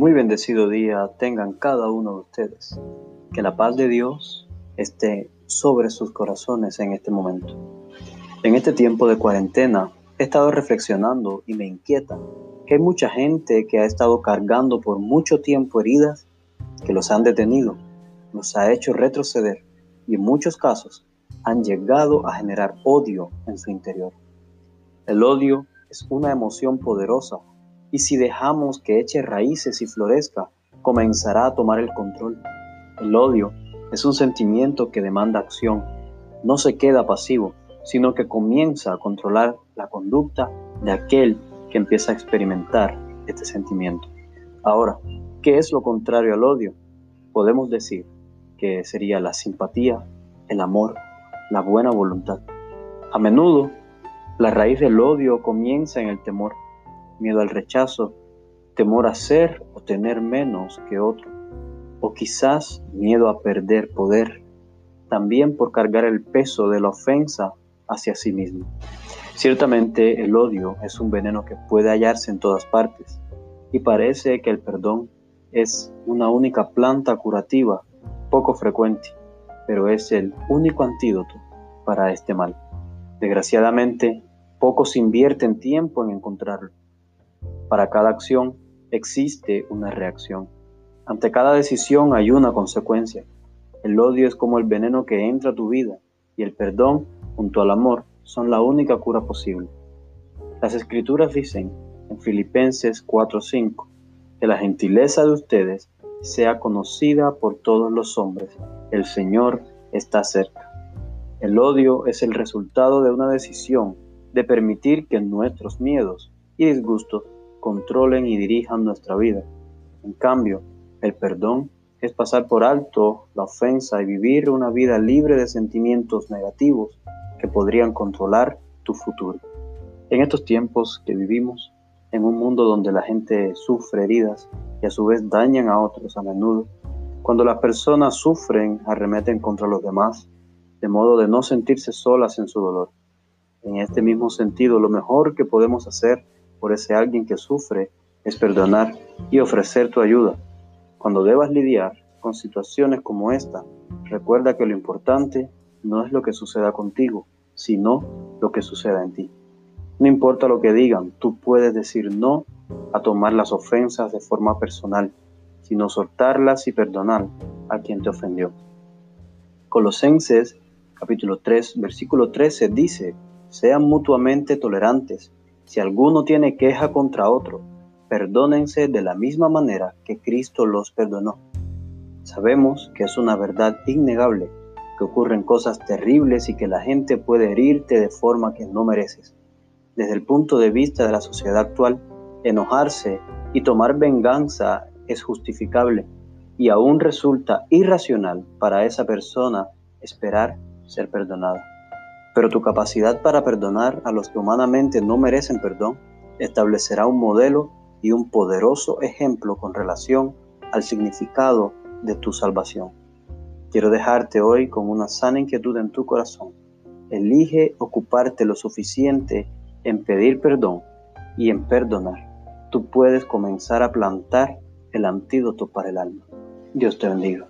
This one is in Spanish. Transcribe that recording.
Muy bendecido día tengan cada uno de ustedes. Que la paz de Dios esté sobre sus corazones en este momento. En este tiempo de cuarentena he estado reflexionando y me inquieta que hay mucha gente que ha estado cargando por mucho tiempo heridas que los han detenido, los ha hecho retroceder y en muchos casos han llegado a generar odio en su interior. El odio es una emoción poderosa y si dejamos que eche raíces y florezca, comenzará a tomar el control. El odio es un sentimiento que demanda acción. No se queda pasivo, sino que comienza a controlar la conducta de aquel que empieza a experimentar este sentimiento. Ahora, ¿qué es lo contrario al odio? Podemos decir que sería la simpatía, el amor, la buena voluntad. A menudo, la raíz del odio comienza en el temor miedo al rechazo, temor a ser o tener menos que otro, o quizás miedo a perder poder, también por cargar el peso de la ofensa hacia sí mismo. Ciertamente el odio es un veneno que puede hallarse en todas partes y parece que el perdón es una única planta curativa poco frecuente, pero es el único antídoto para este mal. Desgraciadamente, pocos invierten tiempo en encontrarlo. Para cada acción existe una reacción. Ante cada decisión hay una consecuencia. El odio es como el veneno que entra a tu vida y el perdón junto al amor son la única cura posible. Las escrituras dicen en Filipenses 4:5 que la gentileza de ustedes sea conocida por todos los hombres. El Señor está cerca. El odio es el resultado de una decisión de permitir que nuestros miedos y disgustos controlen y dirijan nuestra vida. En cambio, el perdón es pasar por alto la ofensa y vivir una vida libre de sentimientos negativos que podrían controlar tu futuro. En estos tiempos que vivimos, en un mundo donde la gente sufre heridas y a su vez dañan a otros a menudo, cuando las personas sufren, arremeten contra los demás, de modo de no sentirse solas en su dolor. En este mismo sentido, lo mejor que podemos hacer por ese alguien que sufre es perdonar y ofrecer tu ayuda. Cuando debas lidiar con situaciones como esta, recuerda que lo importante no es lo que suceda contigo, sino lo que suceda en ti. No importa lo que digan, tú puedes decir no a tomar las ofensas de forma personal, sino soltarlas y perdonar a quien te ofendió. Colosenses capítulo 3, versículo 13 dice, sean mutuamente tolerantes si alguno tiene queja contra otro, perdónense de la misma manera que Cristo los perdonó. Sabemos que es una verdad innegable, que ocurren cosas terribles y que la gente puede herirte de forma que no mereces. Desde el punto de vista de la sociedad actual, enojarse y tomar venganza es justificable y aún resulta irracional para esa persona esperar ser perdonada. Pero tu capacidad para perdonar a los que humanamente no merecen perdón establecerá un modelo y un poderoso ejemplo con relación al significado de tu salvación. Quiero dejarte hoy con una sana inquietud en tu corazón. Elige ocuparte lo suficiente en pedir perdón y en perdonar. Tú puedes comenzar a plantar el antídoto para el alma. Dios te bendiga.